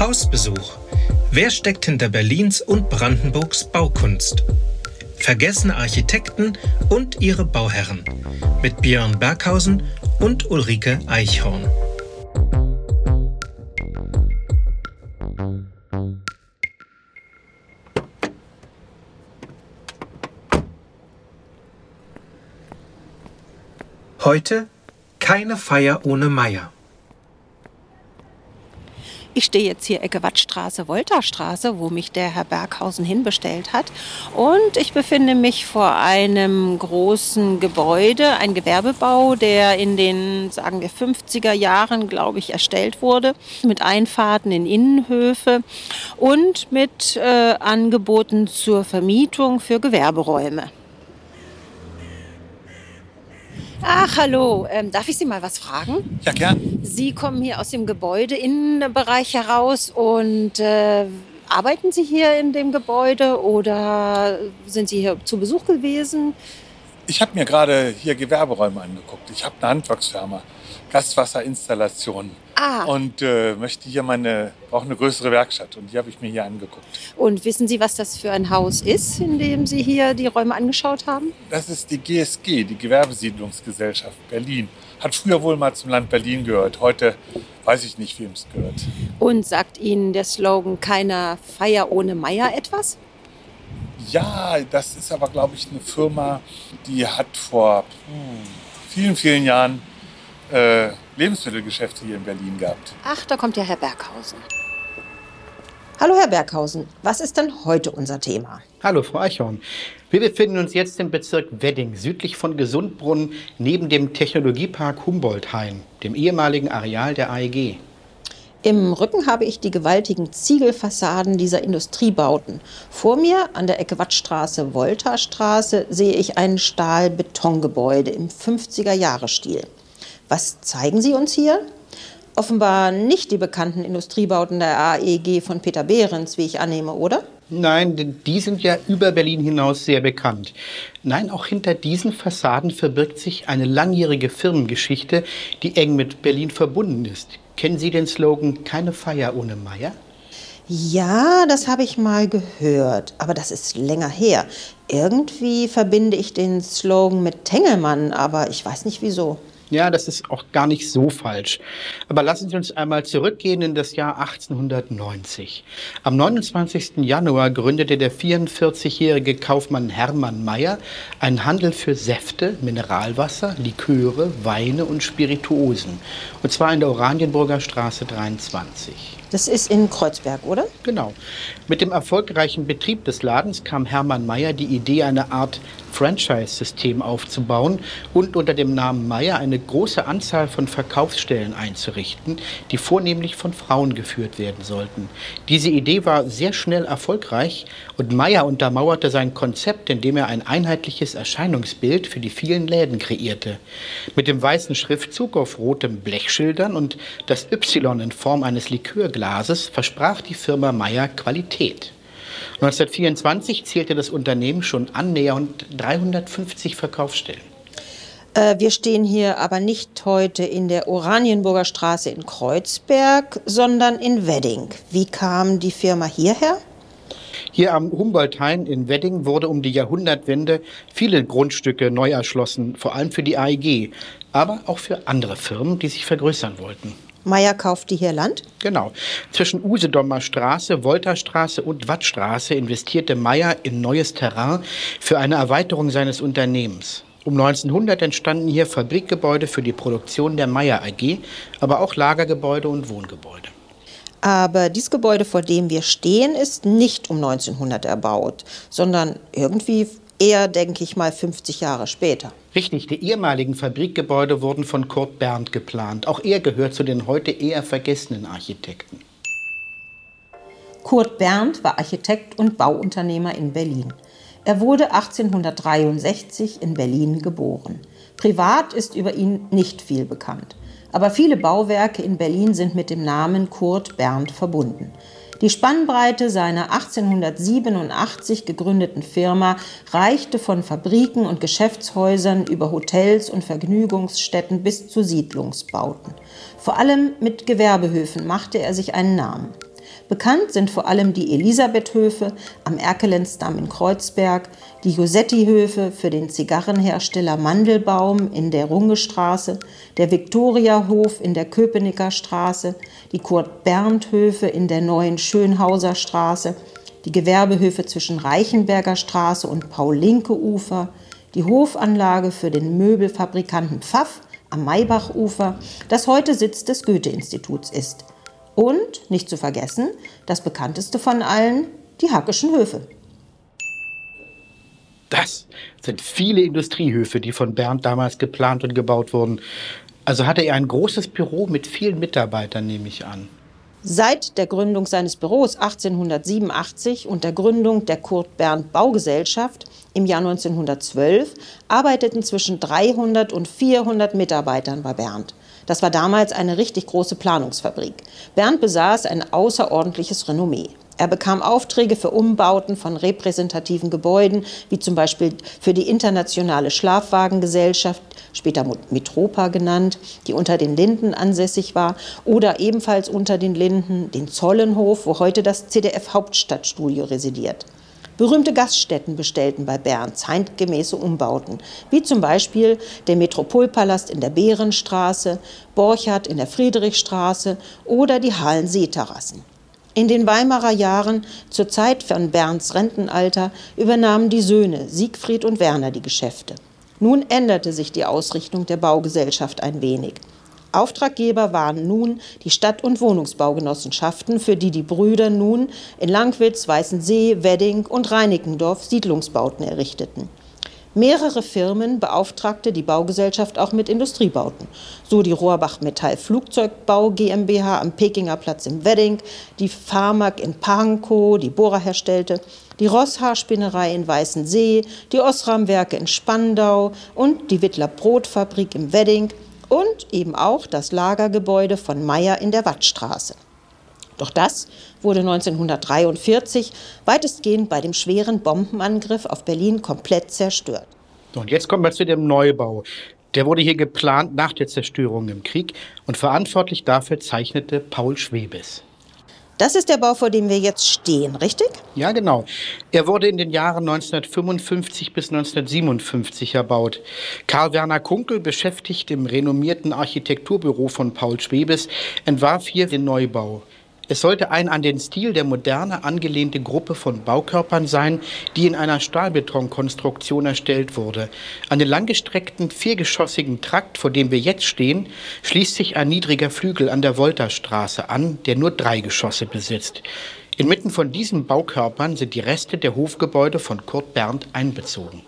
Hausbesuch. Wer steckt hinter Berlins und Brandenburgs Baukunst? Vergessene Architekten und ihre Bauherren. Mit Björn Berghausen und Ulrike Eichhorn. Heute keine Feier ohne Meier. Ich stehe jetzt hier Ecke Wattstraße, Wolterstraße, wo mich der Herr Berghausen hinbestellt hat. Und ich befinde mich vor einem großen Gebäude, ein Gewerbebau, der in den, sagen wir, 50er Jahren, glaube ich, erstellt wurde, mit Einfahrten in Innenhöfe und mit äh, Angeboten zur Vermietung für Gewerberäume. Ach, hallo. Ähm, darf ich Sie mal was fragen? Ja, gern. Sie kommen hier aus dem Gebäudeinnenbereich heraus und äh, arbeiten Sie hier in dem Gebäude oder sind Sie hier zu Besuch gewesen? Ich habe mir gerade hier Gewerberäume angeguckt. Ich habe eine Handwerksfirma, Gaswasserinstallationen. Ah. Und äh, möchte hier meine, brauche eine größere Werkstatt. Und die habe ich mir hier angeguckt. Und wissen Sie, was das für ein Haus ist, in dem Sie hier die Räume angeschaut haben? Das ist die GSG, die Gewerbesiedlungsgesellschaft Berlin. Hat früher wohl mal zum Land Berlin gehört. Heute weiß ich nicht, wem es gehört. Und sagt Ihnen der Slogan Keiner Feier ohne Meier etwas? Ja, das ist aber, glaube ich, eine Firma, die hat vor hm, vielen, vielen Jahren äh, Lebensmittelgeschäfte hier in Berlin gehabt. Ach, da kommt ja Herr Berghausen. Hallo Herr Berghausen, was ist denn heute unser Thema? Hallo Frau Eichhorn. Wir befinden uns jetzt im Bezirk Wedding, südlich von Gesundbrunn, neben dem Technologiepark Humboldt-Hain, dem ehemaligen Areal der AEG. Im Rücken habe ich die gewaltigen Ziegelfassaden dieser Industriebauten. Vor mir an der Ecke Wattstraße, Voltastraße sehe ich ein Stahl-Betongebäude im 50er-Jahre-Stil. Was zeigen Sie uns hier? Offenbar nicht die bekannten Industriebauten der AEG von Peter Behrens, wie ich annehme, oder? Nein, denn die sind ja über Berlin hinaus sehr bekannt. Nein, auch hinter diesen Fassaden verbirgt sich eine langjährige Firmengeschichte, die eng mit Berlin verbunden ist. Kennen Sie den Slogan Keine Feier ohne Meier? Ja, das habe ich mal gehört, aber das ist länger her. Irgendwie verbinde ich den Slogan mit Tengelmann, aber ich weiß nicht wieso. Ja, das ist auch gar nicht so falsch. Aber lassen Sie uns einmal zurückgehen in das Jahr 1890. Am 29. Januar gründete der 44-jährige Kaufmann Hermann Mayer einen Handel für Säfte, Mineralwasser, Liköre, Weine und Spirituosen. Und zwar in der Oranienburger Straße 23. Das ist in Kreuzberg, oder? Genau. Mit dem erfolgreichen Betrieb des Ladens kam Hermann Mayer die Idee, eine Art Franchise-System aufzubauen und unter dem Namen Meyer eine große Anzahl von Verkaufsstellen einzurichten, die vornehmlich von Frauen geführt werden sollten. Diese Idee war sehr schnell erfolgreich und Meyer untermauerte sein Konzept, indem er ein einheitliches Erscheinungsbild für die vielen Läden kreierte. Mit dem weißen Schriftzug auf rotem Blechschildern und das Y in Form eines Likörglases versprach die Firma Meyer Qualität. 1924 zählte das Unternehmen schon annähernd 350 Verkaufsstellen. Äh, wir stehen hier aber nicht heute in der Oranienburger Straße in Kreuzberg, sondern in Wedding. Wie kam die Firma hierher? Hier am Humboldt-Hain in Wedding wurde um die Jahrhundertwende viele Grundstücke neu erschlossen, vor allem für die AEG, aber auch für andere Firmen, die sich vergrößern wollten. Meier kaufte hier Land? Genau. Zwischen Usedomer Straße, Wolterstraße und Wattstraße investierte Meier in neues Terrain für eine Erweiterung seines Unternehmens. Um 1900 entstanden hier Fabrikgebäude für die Produktion der Meier AG, aber auch Lagergebäude und Wohngebäude. Aber dieses Gebäude, vor dem wir stehen, ist nicht um 1900 erbaut, sondern irgendwie eher, denke ich mal, 50 Jahre später. Richtig, die ehemaligen Fabrikgebäude wurden von Kurt Berndt geplant. Auch er gehört zu den heute eher vergessenen Architekten. Kurt Berndt war Architekt und Bauunternehmer in Berlin. Er wurde 1863 in Berlin geboren. Privat ist über ihn nicht viel bekannt. Aber viele Bauwerke in Berlin sind mit dem Namen Kurt Berndt verbunden. Die Spannbreite seiner 1887 gegründeten Firma reichte von Fabriken und Geschäftshäusern über Hotels und Vergnügungsstätten bis zu Siedlungsbauten. Vor allem mit Gewerbehöfen machte er sich einen Namen. Bekannt sind vor allem die Elisabethhöfe am Erkelenzdamm in Kreuzberg, die Josetti-Höfe für den Zigarrenhersteller Mandelbaum in der Rungestraße, der Viktoriahof in der Köpenicker Straße, die Kurt-Berndt-Höfe in der neuen Schönhauser Straße, die Gewerbehöfe zwischen Reichenberger Straße und Paul-Linke-Ufer, die Hofanlage für den Möbelfabrikanten Pfaff am Maybachufer, das heute Sitz des Goethe-Instituts ist. Und, nicht zu vergessen, das bekannteste von allen, die Hackischen Höfe. Das sind viele Industriehöfe, die von Bernd damals geplant und gebaut wurden. Also hatte er ein großes Büro mit vielen Mitarbeitern, nehme ich an. Seit der Gründung seines Büros 1887 und der Gründung der Kurt Berndt Baugesellschaft im Jahr 1912 arbeiteten zwischen 300 und 400 Mitarbeitern bei Berndt. Das war damals eine richtig große Planungsfabrik. Berndt besaß ein außerordentliches Renommee. Er bekam Aufträge für Umbauten von repräsentativen Gebäuden, wie zum Beispiel für die Internationale Schlafwagengesellschaft, später Mitropa genannt, die unter den Linden ansässig war, oder ebenfalls unter den Linden den Zollenhof, wo heute das CDF Hauptstadtstudio residiert. Berühmte Gaststätten bestellten bei Bern zeitgemäße Umbauten, wie zum Beispiel der Metropolpalast in der Bärenstraße, Borchardt in der Friedrichstraße oder die Hallenseeterrassen. In den Weimarer Jahren, zur Zeit von Bernds Rentenalter, übernahmen die Söhne Siegfried und Werner die Geschäfte. Nun änderte sich die Ausrichtung der Baugesellschaft ein wenig. Auftraggeber waren nun die Stadt- und Wohnungsbaugenossenschaften, für die die Brüder nun in Langwitz, Weißensee, Wedding und Reinickendorf Siedlungsbauten errichteten. Mehrere Firmen beauftragte die Baugesellschaft auch mit Industriebauten. So die Rohrbach Metall Flugzeugbau GmbH am Pekinger Platz im Wedding, die Pharmak in Pankow, die Bohrer herstellte, die Rosshaarspinnerei in Weißensee, die Osram-Werke in Spandau und die Wittler Brotfabrik im Wedding und eben auch das Lagergebäude von Meyer in der Wattstraße. Doch das wurde 1943 weitestgehend bei dem schweren Bombenangriff auf Berlin komplett zerstört. Und jetzt kommen wir zu dem Neubau. Der wurde hier geplant nach der Zerstörung im Krieg und verantwortlich dafür zeichnete Paul Schwebes. Das ist der Bau, vor dem wir jetzt stehen, richtig? Ja, genau. Er wurde in den Jahren 1955 bis 1957 erbaut. Karl Werner Kunkel, beschäftigt im renommierten Architekturbüro von Paul Schwebes, entwarf hier den Neubau. Es sollte eine an den Stil der Moderne angelehnte Gruppe von Baukörpern sein, die in einer Stahlbetonkonstruktion erstellt wurde. An den langgestreckten viergeschossigen Trakt, vor dem wir jetzt stehen, schließt sich ein niedriger Flügel an der Wolterstraße an, der nur drei Geschosse besitzt. Inmitten von diesen Baukörpern sind die Reste der Hofgebäude von Kurt Berndt einbezogen.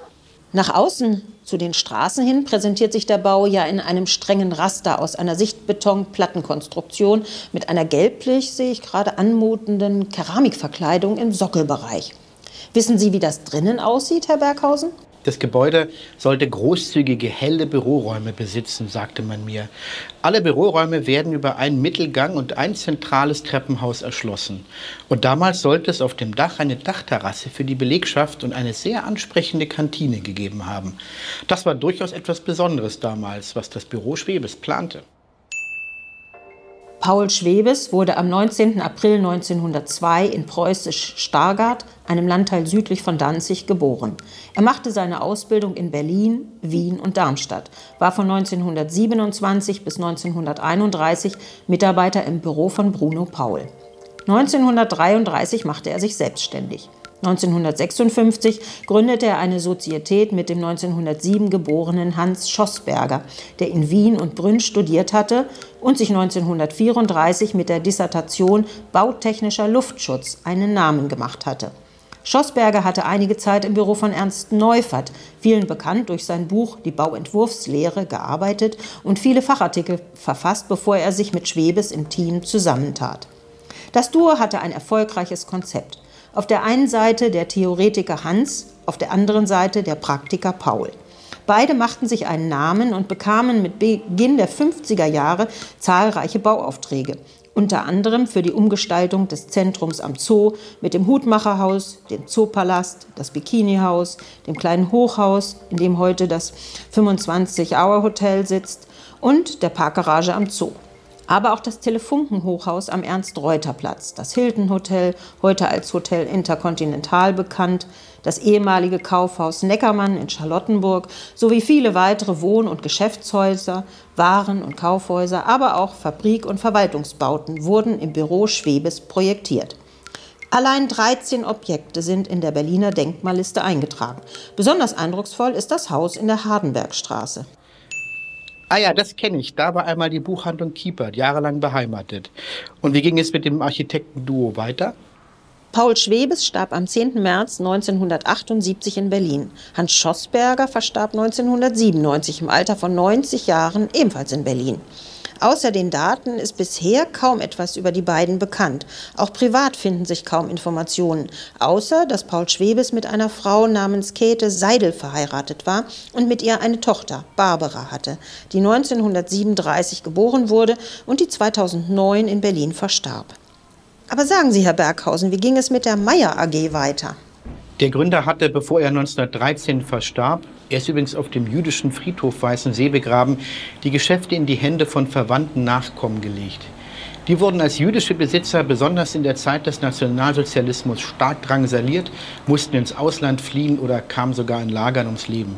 Nach außen zu den Straßen hin präsentiert sich der Bau ja in einem strengen Raster aus einer Sichtbeton-Plattenkonstruktion mit einer gelblich, sehe ich gerade, anmutenden Keramikverkleidung im Sockelbereich. Wissen Sie, wie das drinnen aussieht, Herr Berghausen? Das Gebäude sollte großzügige, helle Büroräume besitzen, sagte man mir. Alle Büroräume werden über einen Mittelgang und ein zentrales Treppenhaus erschlossen. Und damals sollte es auf dem Dach eine Dachterrasse für die Belegschaft und eine sehr ansprechende Kantine gegeben haben. Das war durchaus etwas Besonderes damals, was das Büro Schwebes plante. Paul Schwebes wurde am 19. April 1902 in preußisch Stargard, einem Landteil südlich von Danzig, geboren. Er machte seine Ausbildung in Berlin, Wien und Darmstadt, war von 1927 bis 1931 Mitarbeiter im Büro von Bruno Paul. 1933 machte er sich selbstständig. 1956 gründete er eine Sozietät mit dem 1907 geborenen Hans Schossberger, der in Wien und Brünn studiert hatte und sich 1934 mit der Dissertation Bautechnischer Luftschutz einen Namen gemacht hatte. Schossberger hatte einige Zeit im Büro von Ernst Neufert, vielen bekannt durch sein Buch Die Bauentwurfslehre, gearbeitet und viele Fachartikel verfasst, bevor er sich mit Schwebes im Team zusammentat. Das Duo hatte ein erfolgreiches Konzept. Auf der einen Seite der Theoretiker Hans, auf der anderen Seite der Praktiker Paul. Beide machten sich einen Namen und bekamen mit Beginn der 50er Jahre zahlreiche Bauaufträge, unter anderem für die Umgestaltung des Zentrums am Zoo mit dem Hutmacherhaus, dem Zoopalast, das Bikinihaus, dem kleinen Hochhaus, in dem heute das 25-Hour-Hotel sitzt und der Parkgarage am Zoo. Aber auch das Telefunkenhochhaus am Ernst-Reuter-Platz, das Hilton Hotel, heute als Hotel Intercontinental bekannt, das ehemalige Kaufhaus Neckermann in Charlottenburg sowie viele weitere Wohn- und Geschäftshäuser, Waren- und Kaufhäuser, aber auch Fabrik- und Verwaltungsbauten wurden im Büro Schwebes projektiert. Allein 13 Objekte sind in der Berliner Denkmalliste eingetragen. Besonders eindrucksvoll ist das Haus in der Hardenbergstraße. Ah ja, das kenne ich. Da war einmal die Buchhandlung Kiepert, jahrelang beheimatet. Und wie ging es mit dem Architektenduo weiter? Paul Schwebes starb am 10. März 1978 in Berlin. Hans Schossberger verstarb 1997 im Alter von 90 Jahren ebenfalls in Berlin. Außer den Daten ist bisher kaum etwas über die beiden bekannt. Auch privat finden sich kaum Informationen, außer dass Paul Schwebes mit einer Frau namens Käthe Seidel verheiratet war und mit ihr eine Tochter, Barbara, hatte, die 1937 geboren wurde und die 2009 in Berlin verstarb. Aber sagen Sie, Herr Berghausen, wie ging es mit der Meyer AG weiter? Der Gründer hatte, bevor er 1913 verstarb, er ist übrigens auf dem jüdischen Friedhof Weißensee begraben, die Geschäfte in die Hände von verwandten Nachkommen gelegt. Die wurden als jüdische Besitzer besonders in der Zeit des Nationalsozialismus stark drangsaliert, mussten ins Ausland fliehen oder kamen sogar in Lagern ums Leben.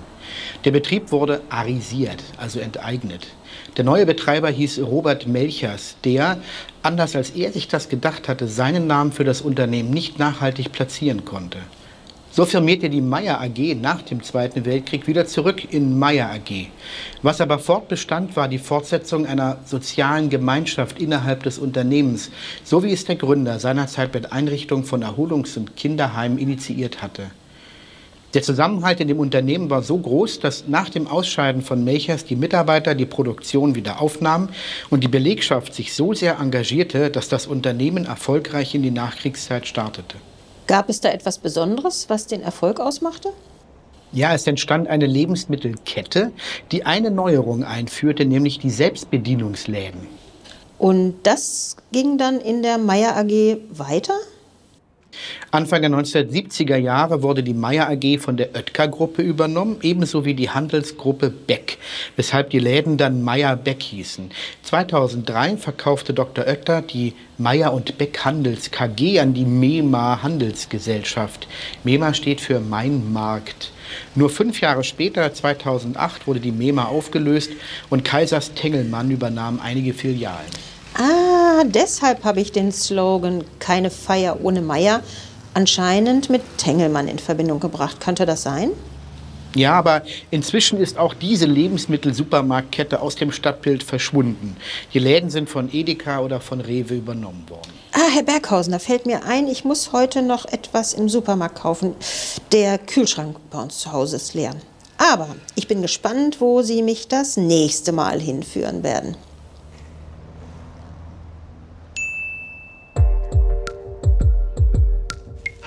Der Betrieb wurde arisiert, also enteignet. Der neue Betreiber hieß Robert Melchers, der, anders als er sich das gedacht hatte, seinen Namen für das Unternehmen nicht nachhaltig platzieren konnte. So firmierte die Meyer AG nach dem Zweiten Weltkrieg wieder zurück in Meyer AG. Was aber fortbestand, war die Fortsetzung einer sozialen Gemeinschaft innerhalb des Unternehmens, so wie es der Gründer seinerzeit mit Einrichtung von Erholungs- und Kinderheimen initiiert hatte. Der Zusammenhalt in dem Unternehmen war so groß, dass nach dem Ausscheiden von Melchers die Mitarbeiter die Produktion wieder aufnahmen und die Belegschaft sich so sehr engagierte, dass das Unternehmen erfolgreich in die Nachkriegszeit startete. Gab es da etwas Besonderes, was den Erfolg ausmachte? Ja, es entstand eine Lebensmittelkette, die eine Neuerung einführte, nämlich die Selbstbedienungsläden. Und das ging dann in der Meier AG weiter? Anfang der 1970er Jahre wurde die Meyer AG von der Oetker-Gruppe übernommen, ebenso wie die Handelsgruppe Beck, weshalb die Läden dann Meyer Beck hießen. 2003 verkaufte Dr. Oetker die Meyer und Beck Handels KG an die MEMA Handelsgesellschaft. MEMA steht für Mein Markt. Nur fünf Jahre später, 2008, wurde die MEMA aufgelöst und Kaisers Tengelmann übernahm einige Filialen. Ah, deshalb habe ich den Slogan Keine Feier ohne Meier anscheinend mit Tengelmann in Verbindung gebracht. Könnte das sein? Ja, aber inzwischen ist auch diese Lebensmittelsupermarktkette aus dem Stadtbild verschwunden. Die Läden sind von Edeka oder von Rewe übernommen worden. Ah, Herr Berghausen, da fällt mir ein, ich muss heute noch etwas im Supermarkt kaufen. Der Kühlschrank bei uns zu Hause ist leer. Aber ich bin gespannt, wo Sie mich das nächste Mal hinführen werden.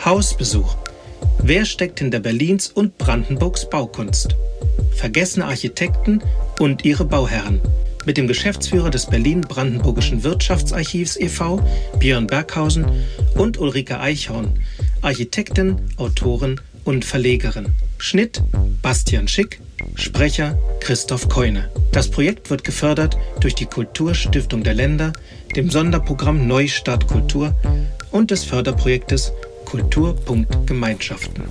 Hausbesuch. Wer steckt hinter Berlins und Brandenburgs Baukunst? Vergessene Architekten und ihre Bauherren. Mit dem Geschäftsführer des Berlin-Brandenburgischen Wirtschaftsarchivs e.V., Björn Berghausen, und Ulrike Eichhorn, Architektin, Autorin und Verlegerin. Schnitt Bastian Schick, Sprecher Christoph Keune. Das Projekt wird gefördert durch die Kulturstiftung der Länder, dem Sonderprogramm Neustart Kultur und des Förderprojektes Kulturpunkt Gemeinschaften.